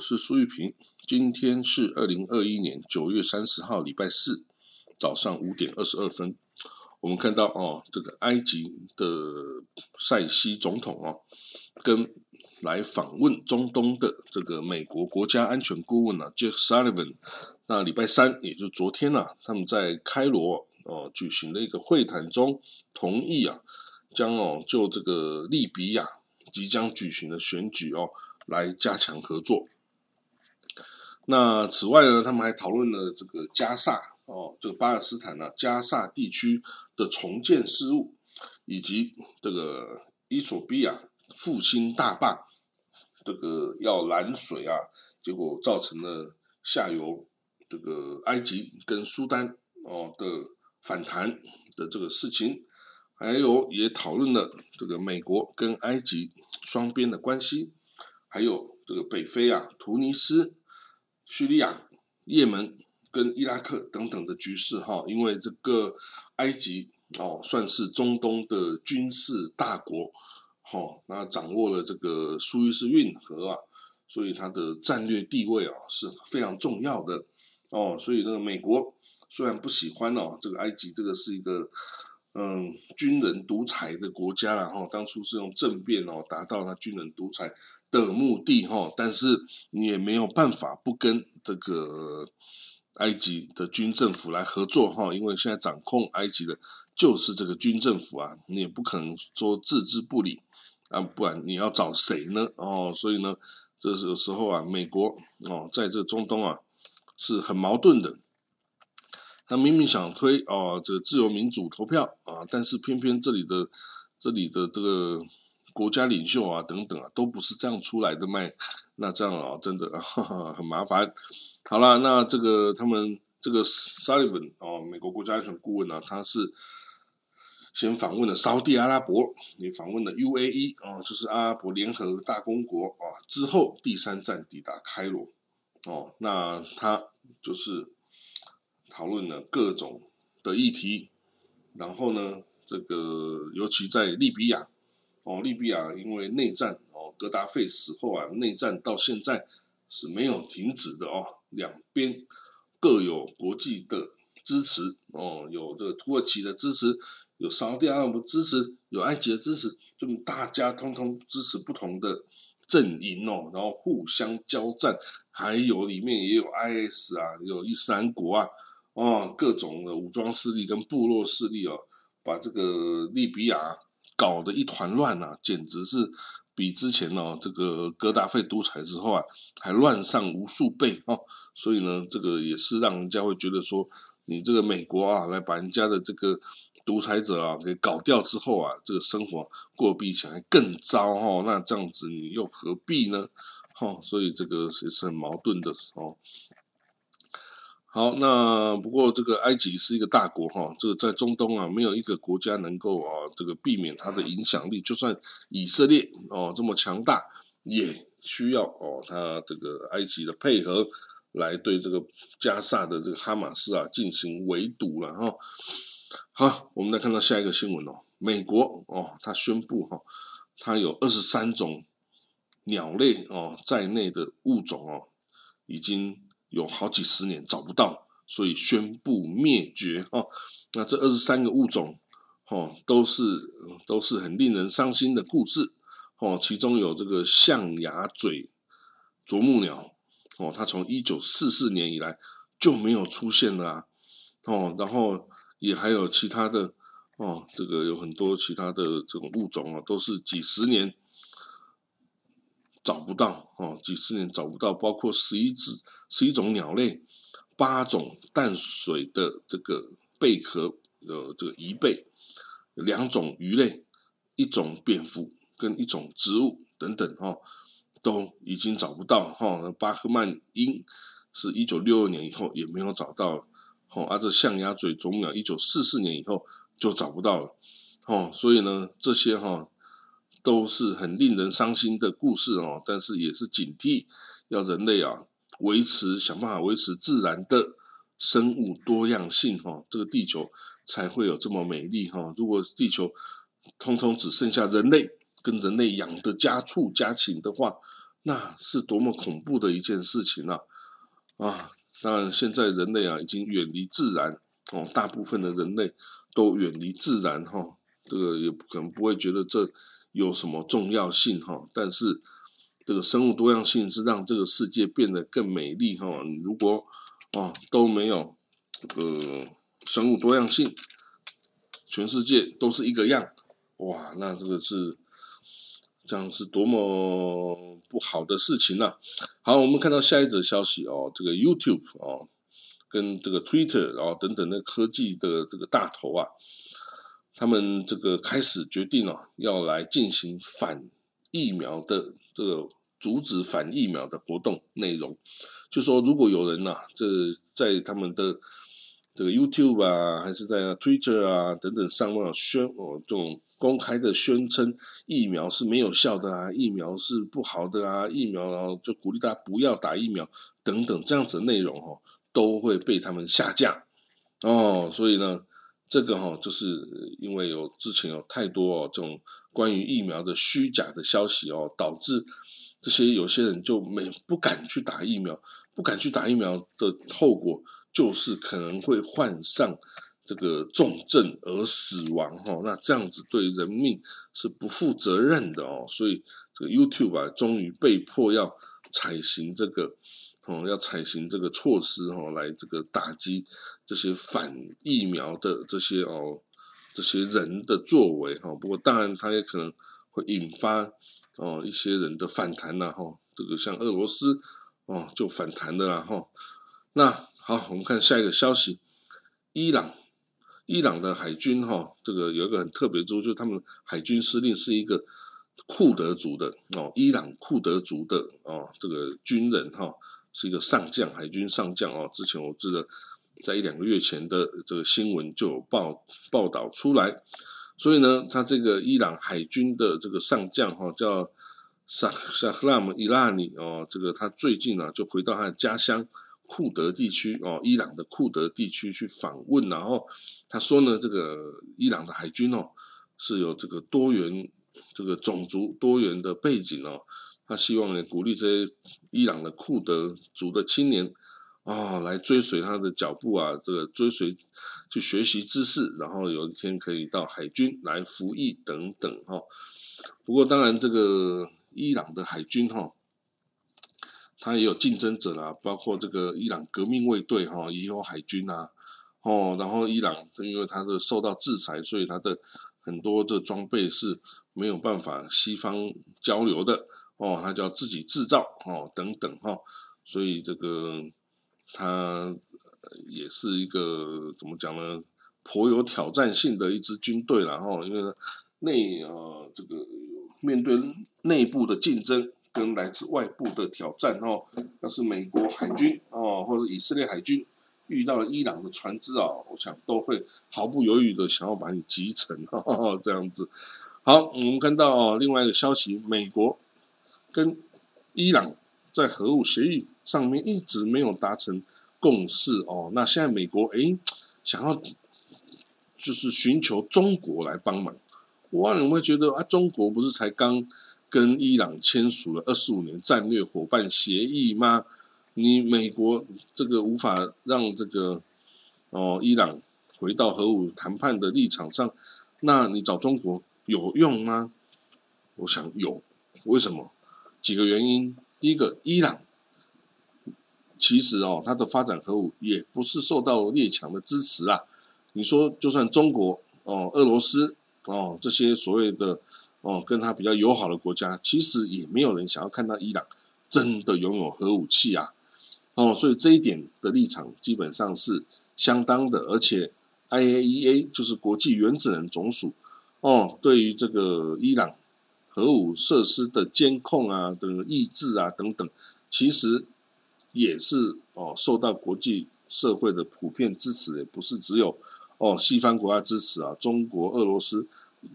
我是苏玉平。今天是二零二一年九月三十号，礼拜四早上五点二十二分。我们看到哦，这个埃及的塞西总统哦，跟来访问中东的这个美国国家安全顾问啊，Jack Sullivan。那礼拜三，也就昨天呐，他们在开罗哦举行了一个会谈中，同意啊，将哦就这个利比亚即将举行的选举哦。来加强合作。那此外呢，他们还讨论了这个加萨哦，这个巴勒斯坦呢，加萨地区的重建事务，以及这个伊索比亚复兴大坝这个要拦水啊，结果造成了下游这个埃及跟苏丹哦的反弹的这个事情，还有也讨论了这个美国跟埃及双边的关系。还有这个北非啊，突尼斯、叙利亚、也门跟伊拉克等等的局势哈，因为这个埃及哦算是中东的军事大国，哈，那掌握了这个苏伊士运河啊，所以它的战略地位啊是非常重要的哦，所以这个美国虽然不喜欢哦，这个埃及这个是一个。嗯，军人独裁的国家了哈，当初是用政变哦达到他军人独裁的目的哈，但是你也没有办法不跟这个埃及的军政府来合作哈，因为现在掌控埃及的就是这个军政府啊，你也不可能说置之不理啊，不然你要找谁呢？哦，所以呢，这是有时候啊，美国哦在这中东啊是很矛盾的。他明明想推哦，这个自由民主投票啊，但是偏偏这里的这里的这个国家领袖啊等等啊，都不是这样出来的卖，那这样啊，真的 很麻烦。好了，那这个他们这个 Sullivan 哦，美国国家安全顾问呢，他是先访问了沙地阿拉伯，也访问了 UAE 哦，就是阿拉伯联合大公国啊，之后第三站抵达开罗哦，那他就是。讨论了各种的议题，然后呢，这个尤其在利比亚，哦，利比亚因为内战，哦，格达费死后啊，内战到现在是没有停止的哦，两边各有国际的支持，哦，有这个土耳其的支持，有沙特阿拉伯支持，有埃及的支持，就大家通通支持不同的阵营哦，然后互相交战，还有里面也有 IS 啊，有伊斯兰国啊。哦，各种的武装势力跟部落势力哦，把这个利比亚搞得一团乱呐，简直是比之前哦这个格达费独裁之后啊还乱上无数倍哦。所以呢，这个也是让人家会觉得说，你这个美国啊，来把人家的这个独裁者啊给搞掉之后啊，这个生活过比以前还更糟哦。那这样子你又何必呢？哦，所以这个也是很矛盾的哦。好，那不过这个埃及是一个大国哈，这个在中东啊，没有一个国家能够啊，这个避免它的影响力。就算以色列哦这么强大，也需要哦它这个埃及的配合，来对这个加萨的这个哈马斯啊进行围堵了哈。好，我们来看到下一个新闻哦，美国哦，它宣布哈，它有二十三种鸟类哦在内的物种哦，已经。有好几十年找不到，所以宣布灭绝哦。那这二十三个物种，哦，都是都是很令人伤心的故事哦。其中有这个象牙嘴啄木鸟哦，它从一九四四年以来就没有出现了啊。哦，然后也还有其他的哦，这个有很多其他的这种物种啊，都是几十年。找不到哦，几十年找不到，包括十一只、十一种鸟类，八种淡水的这个贝壳呃这个贻贝，两种鱼类，一种蝙蝠跟一种植物等等哦，都已经找不到哈。巴赫曼鹰是一九六二年以后也没有找到，哦，而这象牙嘴啄木鸟一九四四年以后就找不到了，哦，所以呢这些哈。都是很令人伤心的故事哦，但是也是警惕，要人类啊维持想办法维持自然的生物多样性哈，这个地球才会有这么美丽哈。如果地球通通只剩下人类跟人类养的家畜家禽的话，那是多么恐怖的一件事情啊！啊，当然现在人类啊已经远离自然哦，大部分的人类都远离自然哈，这个也不可能不会觉得这有什么重要性哈，但是这个生物多样性是让这个世界变得更美丽哈。如果哦都没有这个生物多样性，全世界都是一个样，哇，那这个是。这样是多么不好的事情呢？好，我们看到下一则消息哦，这个 YouTube 哦，跟这个 Twitter 然哦等等的科技的这个大头啊，他们这个开始决定哦，要来进行反疫苗的这个阻止反疫苗的活动内容，就说如果有人呐，这在他们的这个 YouTube 啊，还是在 Twitter 啊等等上面宣哦这种。公开的宣称疫苗是没有效的啊，疫苗是不好的啊，疫苗然后就鼓励大家不要打疫苗等等这样子的内容哦，都会被他们下架哦。所以呢，这个哈就是因为有之前有太多哦这种关于疫苗的虚假的消息哦，导致这些有些人就没不敢去打疫苗，不敢去打疫苗的后果就是可能会患上。这个重症而死亡哈，那这样子对人命是不负责任的哦，所以这个 YouTube 啊，终于被迫要采行这个哦，要采行这个措施哈，来这个打击这些反疫苗的这些哦这些人的作为哈。不过当然，它也可能会引发哦一些人的反弹呐哈。这个像俄罗斯哦就反弹的啦哈。那好，我们看下一个消息，伊朗。伊朗的海军哈，这个有一个很特别之处，就是他们海军司令是一个库德族的哦，伊朗库德族的哦，这个军人哈，是一个上将，海军上将哦。之前我记得在一两个月前的这个新闻就有报报道出来，所以呢，他这个伊朗海军的这个上将哈，叫萨萨赫拉姆伊拉尼哦，这个他最近呢就回到他的家乡。库德地区哦，伊朗的库德地区去访问，然后他说呢，这个伊朗的海军哦是有这个多元这个种族多元的背景哦，他希望呢鼓励这些伊朗的库德族的青年哦来追随他的脚步啊，这个追随去学习知识，然后有一天可以到海军来服役等等哈。不过当然，这个伊朗的海军哈。他也有竞争者啦，包括这个伊朗革命卫队哈，也有海军啊，哦，然后伊朗因为他的受到制裁，所以他的很多的装备是没有办法西方交流的哦，他就要自己制造哦，等等哈，所以这个他也是一个怎么讲呢，颇有挑战性的一支军队了哈，因为内呃这个面对内部的竞争。跟来自外部的挑战哦，要是美国海军哦，或者以色列海军遇到了伊朗的船只啊，我想都会毫不犹豫的想要把你击沉哦，这样子。好，我们看到哦，另外一个消息，美国跟伊朗在核武协议上面一直没有达成共识哦，那现在美国诶想要就是寻求中国来帮忙，哇，你会觉得啊，中国不是才刚。跟伊朗签署了二十五年战略伙伴协议吗？你美国这个无法让这个哦伊朗回到核武谈判的立场上，那你找中国有用吗？我想有，为什么？几个原因。第一个，伊朗其实哦，它的发展核武也不是受到列强的支持啊。你说，就算中国哦、俄罗斯哦这些所谓的。哦，跟他比较友好的国家，其实也没有人想要看到伊朗真的拥有核武器啊。哦，所以这一点的立场基本上是相当的，而且 IAEA 就是国际原子能总署哦，对于这个伊朗核武设施的监控啊、的抑制啊等等，其实也是哦受到国际社会的普遍支持，也不是只有哦西方国家支持啊，中国、俄罗斯。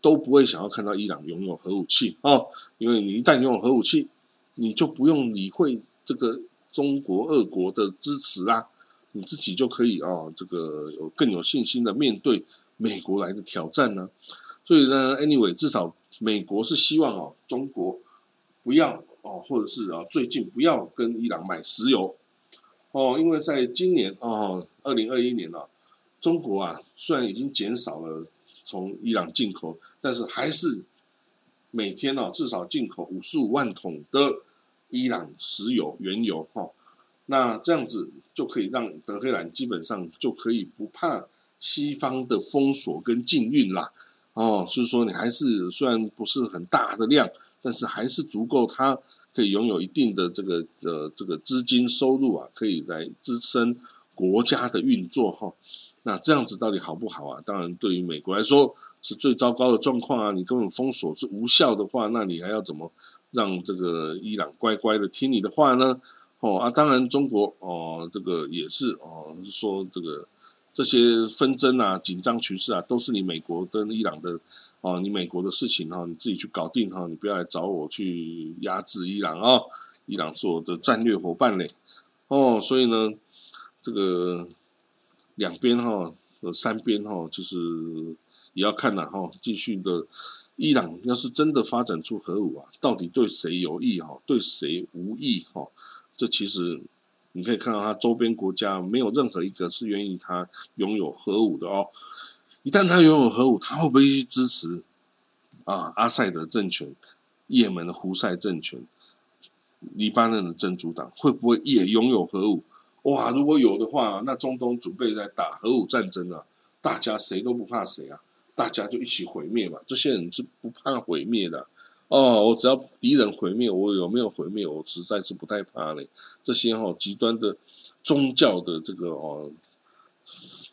都不会想要看到伊朗拥有核武器哦，因为你一旦拥有核武器，你就不用理会这个中国、俄国的支持啦，你自己就可以啊，这个有更有信心的面对美国来的挑战呢。所以呢，anyway，至少美国是希望哦，中国不要哦，或者是啊最近不要跟伊朗买石油哦，因为在今年哦，二零二一年啊，中国啊虽然已经减少了从伊朗进口，但是还是每天哦至少进口五十五万桶的伊朗石油原油哈。那这样子就可以让德黑兰基本上就可以不怕西方的封锁跟禁运啦，哦，所以说你还是虽然不是很大的量，但是还是足够他可以拥有一定的这个呃这个资金收入啊，可以来支撑国家的运作哈。那这样子到底好不好啊？当然对于美国来说是最糟糕的状况啊！你根本封锁是无效的话，那你还要怎么让这个伊朗乖乖的听你的话呢？哦啊，当然中国哦，这个也是哦，说这个这些纷争啊、紧张局势啊，都是你美国跟伊朗的哦，你美国的事情哈，你自己去搞定哈，你不要来找我去压制伊朗啊，伊朗是我的战略伙伴嘞，哦，所以呢，这个两边哈、三边哈，就是也要看呐哈，继续的，伊朗要是真的发展出核武啊，到底对谁有益哈，对谁无益哈？这其实你可以看到，它周边国家没有任何一个是愿意它拥有核武的哦。一旦它拥有核武，它会不会去支持啊阿塞德政权、也门的胡塞政权、黎巴嫩的真主党会不会也拥有核武？哇，如果有的话，那中东准备在打核武战争啊，大家谁都不怕谁啊，大家就一起毁灭吧。这些人是不怕毁灭的。哦，我只要敌人毁灭，我有没有毁灭，我实在是不太怕嘞。这些哈极端的宗教的这个哦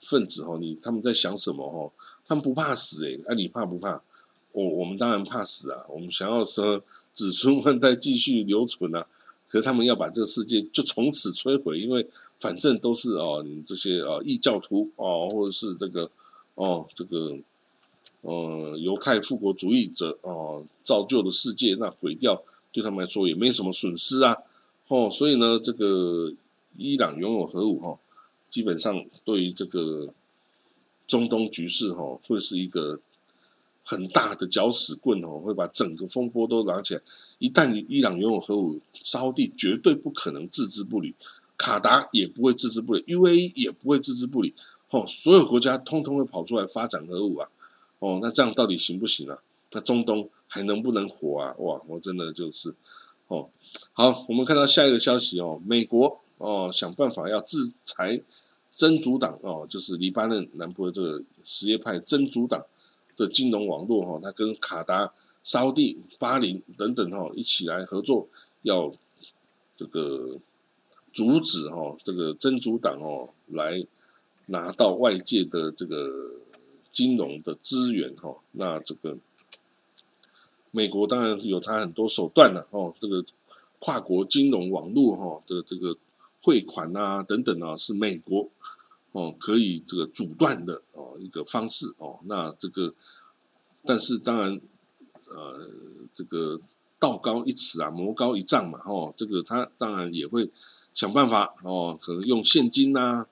分子哈，你他们在想什么哈？他们不怕死诶，啊，你怕不怕？我我们当然怕死啊，我们想要说子孙万代继续留存啊，可是他们要把这个世界就从此摧毁，因为反正都是哦，你这些啊异教徒哦，或者是这个哦这个。呃，犹太复国主义者哦，造就的世界，那毁掉对他们来说也没什么损失啊，哦，所以呢，这个伊朗拥有核武哈，基本上对于这个中东局势哈，会是一个很大的搅屎棍哦，会把整个风波都拿起来。一旦伊朗拥有核武，沙地绝对不可能置之不理，卡达也不会置之不理，UAE 也不会置之不理，哦，所有国家通通会跑出来发展核武啊。哦，那这样到底行不行啊？那中东还能不能活啊？哇，我真的就是，哦，好，我们看到下一个消息哦，美国哦想办法要制裁真主党哦，就是黎巴嫩南部的这个什叶派真主党的金融网络哈，他跟卡达、沙地、巴林等等哈一起来合作，要这个阻止哈这个真主党哦来拿到外界的这个。金融的资源哈，那这个美国当然有它很多手段了哦，这个跨国金融网络哈的这个汇款啊等等啊，是美国哦可以这个阻断的哦一个方式哦。那这个但是当然呃这个道高一尺啊，魔高一丈嘛哦，这个他当然也会想办法哦，可能用现金呐，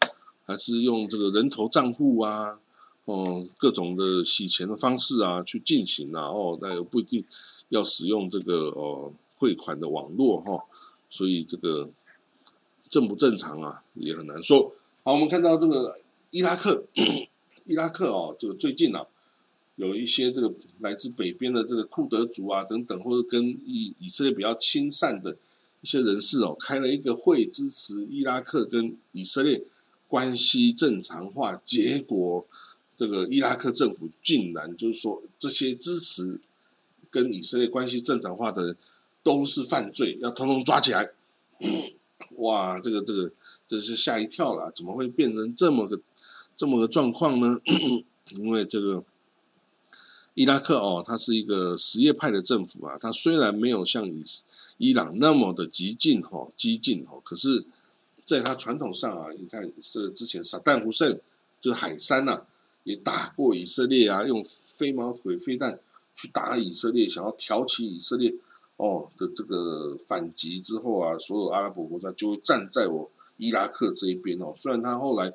还是用这个人头账户啊。哦，各种的洗钱的方式啊，去进行啊，哦，那又不一定要使用这个哦汇款的网络哈，所以这个正不正常啊，也很难说。好，我们看到这个伊拉克，伊拉克哦，这个最近啊，有一些这个来自北边的这个库德族啊等等，或者跟以以色列比较亲善的一些人士哦，开了一个会，支持伊拉克跟以色列关系正常化，结果。这个伊拉克政府竟然就是说，这些支持跟以色列关系正常化的都是犯罪，要通通抓起来。哇，这个这个真是吓一跳了，怎么会变成这么个这么个状况呢？因为这个伊拉克哦，它是一个什叶派的政府啊，它虽然没有像伊伊朗那么的激进哈激进哈，可是在它传统上啊，你看是之前萨旦胡塞就是海山呐。也打过以色列啊，用飞毛腿飞弹去打以色列，想要挑起以色列哦的这个反击之后啊，所有阿拉伯国家就会站在我伊拉克这一边哦。虽然他后来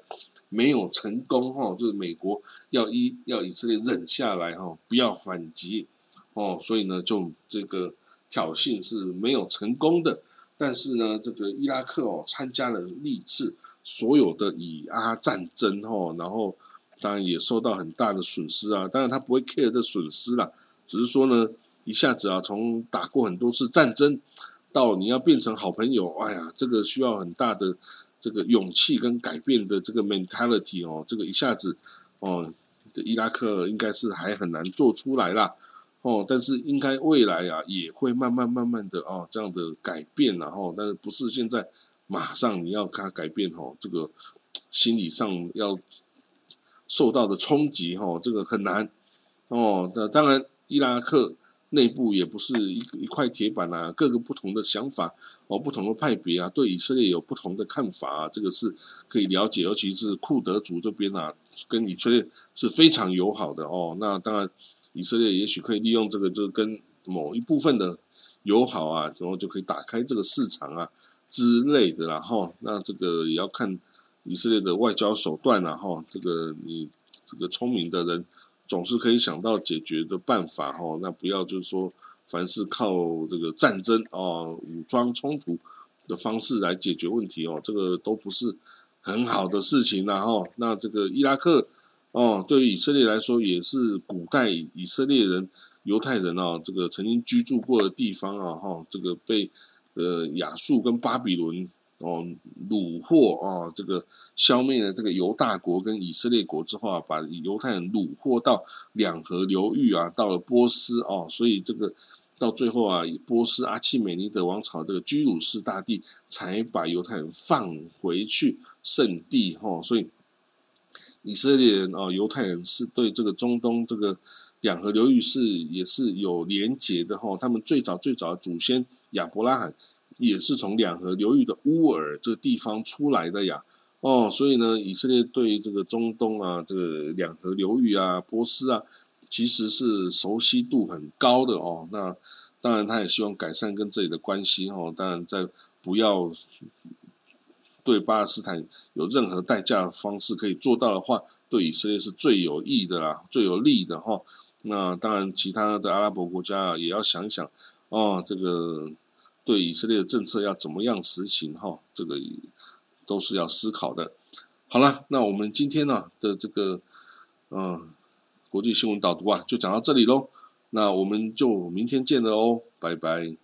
没有成功哈，就是美国要伊要以色列忍下来哈，不要反击哦，所以呢，就这个挑衅是没有成功的。但是呢，这个伊拉克哦参加了历次所有的以阿战争哦，然后当然也受到很大的损失啊。当然他不会 care 这损失啦，只是说呢，一下子啊从打过很多次战争到你要变成好朋友，哎呀，这个需要很大的这个勇气跟改变的这个 mentality 哦，这个一下子哦，这伊拉克应该是还很难做出来啦。哦，但是应该未来啊也会慢慢慢慢的哦这样的改变然后，但是不是现在马上你要他改变哦，这个心理上要受到的冲击哈，这个很难哦。那当然，伊拉克内部也不是一一块铁板啊，各个不同的想法哦，不同的派别啊，对以色列有不同的看法啊，这个是可以了解，尤其是库德族这边啊，跟以色列是非常友好的哦。那当然。以色列也许可以利用这个，就是跟某一部分的友好啊，然后就可以打开这个市场啊之类的，然后那这个也要看以色列的外交手段然后这个你这个聪明的人总是可以想到解决的办法哈，那不要就是说凡是靠这个战争哦、武装冲突的方式来解决问题哦，这个都不是很好的事情然后那这个伊拉克。哦，对于以色列来说，也是古代以色列人、犹太人啊，这个曾经居住过的地方啊，哈，这个被呃亚述跟巴比伦哦掳获啊，这个消灭了这个犹大国跟以色列国之后啊，把犹太人掳获到两河流域啊，到了波斯哦，所以这个到最后啊，波斯阿契美尼德王朝这个居鲁士大帝才把犹太人放回去圣地哈，所以。以色列人哦，犹太人是对这个中东这个两河流域是也是有连结的哈。他们最早最早的祖先亚伯拉罕也是从两河流域的乌尔这个地方出来的呀。哦，所以呢，以色列对这个中东啊，这个两河流域啊，波斯啊，其实是熟悉度很高的哦。那当然，他也希望改善跟这里的关系哦。当然，在不要。对巴勒斯坦有任何代价的方式可以做到的话，对以色列是最有益的啦，最有利的哈。那当然，其他的阿拉伯国家也要想想哦，这个对以色列的政策要怎么样实行哈，这个都是要思考的。好了，那我们今天呢的这个嗯国际新闻导读啊，就讲到这里喽。那我们就明天见了哦，拜拜。